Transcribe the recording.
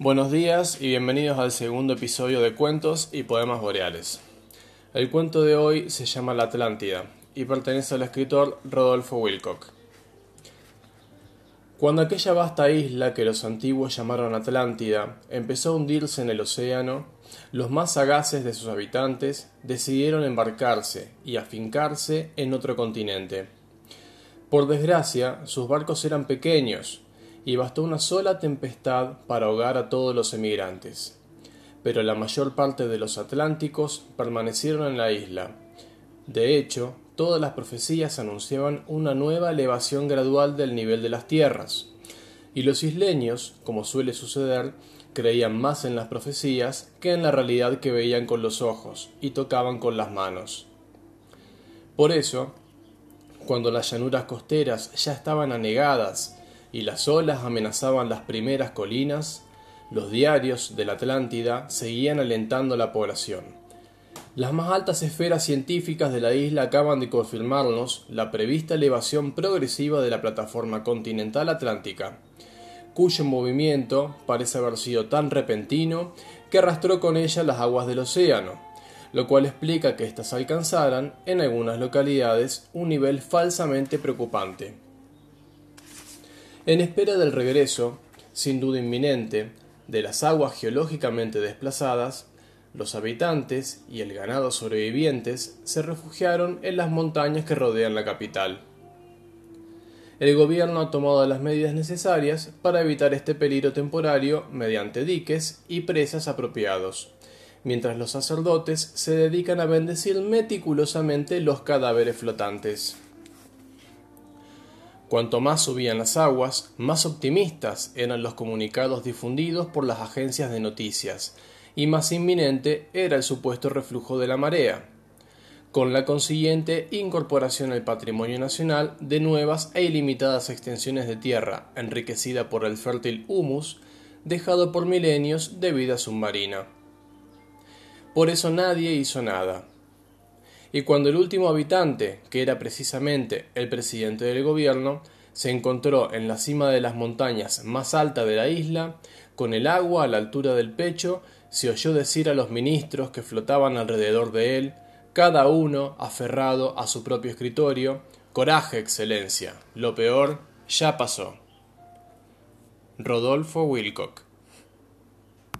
Buenos días y bienvenidos al segundo episodio de Cuentos y Poemas Boreales. El cuento de hoy se llama La Atlántida y pertenece al escritor Rodolfo Wilcock. Cuando aquella vasta isla que los antiguos llamaron Atlántida empezó a hundirse en el océano, los más sagaces de sus habitantes decidieron embarcarse y afincarse en otro continente. Por desgracia, sus barcos eran pequeños y bastó una sola tempestad para ahogar a todos los emigrantes. Pero la mayor parte de los atlánticos permanecieron en la isla. De hecho, todas las profecías anunciaban una nueva elevación gradual del nivel de las tierras. Y los isleños, como suele suceder, creían más en las profecías que en la realidad que veían con los ojos y tocaban con las manos. Por eso, cuando las llanuras costeras ya estaban anegadas y las olas amenazaban las primeras colinas, los diarios de la Atlántida seguían alentando la población. Las más altas esferas científicas de la isla acaban de confirmarnos la prevista elevación progresiva de la plataforma continental atlántica, cuyo movimiento parece haber sido tan repentino que arrastró con ella las aguas del océano, lo cual explica que éstas alcanzaran, en algunas localidades, un nivel falsamente preocupante. En espera del regreso, sin duda inminente, de las aguas geológicamente desplazadas, los habitantes y el ganado sobrevivientes se refugiaron en las montañas que rodean la capital. El gobierno ha tomado las medidas necesarias para evitar este peligro temporario mediante diques y presas apropiados, mientras los sacerdotes se dedican a bendecir meticulosamente los cadáveres flotantes. Cuanto más subían las aguas, más optimistas eran los comunicados difundidos por las agencias de noticias, y más inminente era el supuesto reflujo de la marea, con la consiguiente incorporación al patrimonio nacional de nuevas e ilimitadas extensiones de tierra, enriquecida por el fértil humus dejado por milenios de vida submarina. Por eso nadie hizo nada, y cuando el último habitante, que era precisamente el presidente del gobierno, se encontró en la cima de las montañas más altas de la isla, con el agua a la altura del pecho, se oyó decir a los ministros que flotaban alrededor de él, cada uno aferrado a su propio escritorio, Coraje, Excelencia, lo peor ya pasó. Rodolfo Wilcock